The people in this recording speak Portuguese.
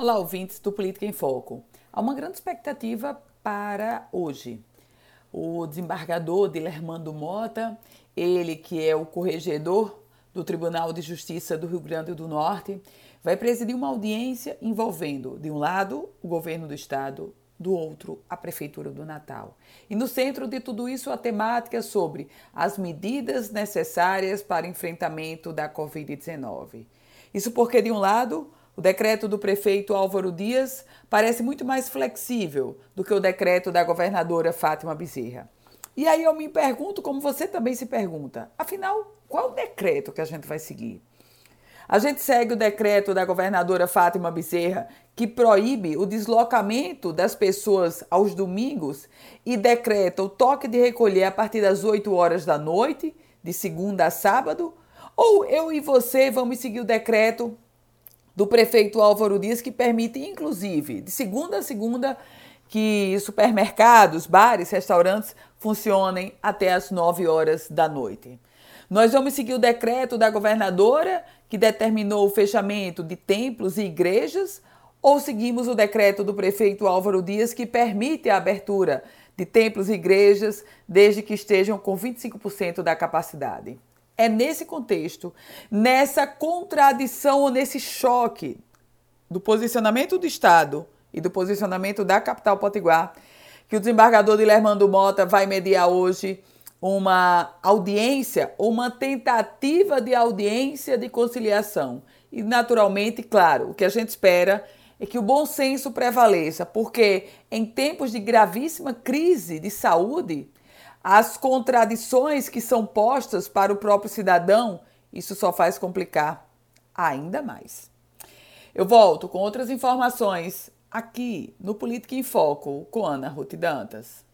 Olá, ouvintes do Política em Foco. Há uma grande expectativa para hoje. O desembargador Dilermando Mota, ele que é o corregedor do Tribunal de Justiça do Rio Grande do Norte, vai presidir uma audiência envolvendo, de um lado, o governo do estado, do outro, a Prefeitura do Natal. E no centro de tudo isso, a temática sobre as medidas necessárias para enfrentamento da Covid-19. Isso porque, de um lado, o decreto do prefeito Álvaro Dias parece muito mais flexível do que o decreto da governadora Fátima Bezerra. E aí eu me pergunto, como você também se pergunta, afinal, qual decreto que a gente vai seguir? A gente segue o decreto da governadora Fátima Bezerra, que proíbe o deslocamento das pessoas aos domingos e decreta o toque de recolher a partir das 8 horas da noite, de segunda a sábado? Ou eu e você vamos seguir o decreto do prefeito Álvaro Dias, que permite, inclusive, de segunda a segunda, que supermercados, bares, restaurantes funcionem até as 9 horas da noite. Nós vamos seguir o decreto da governadora que determinou o fechamento de templos e igrejas ou seguimos o decreto do prefeito Álvaro Dias que permite a abertura de templos e igrejas desde que estejam com 25% da capacidade? É nesse contexto, nessa contradição ou nesse choque do posicionamento do Estado e do posicionamento da capital potiguar que o desembargador Dilermando Mota vai mediar hoje uma audiência, uma tentativa de audiência de conciliação. E, naturalmente, claro, o que a gente espera é que o bom senso prevaleça, porque em tempos de gravíssima crise de saúde, as contradições que são postas para o próprio cidadão, isso só faz complicar ainda mais. Eu volto com outras informações aqui no Política em Foco com Ana Ruth Dantas.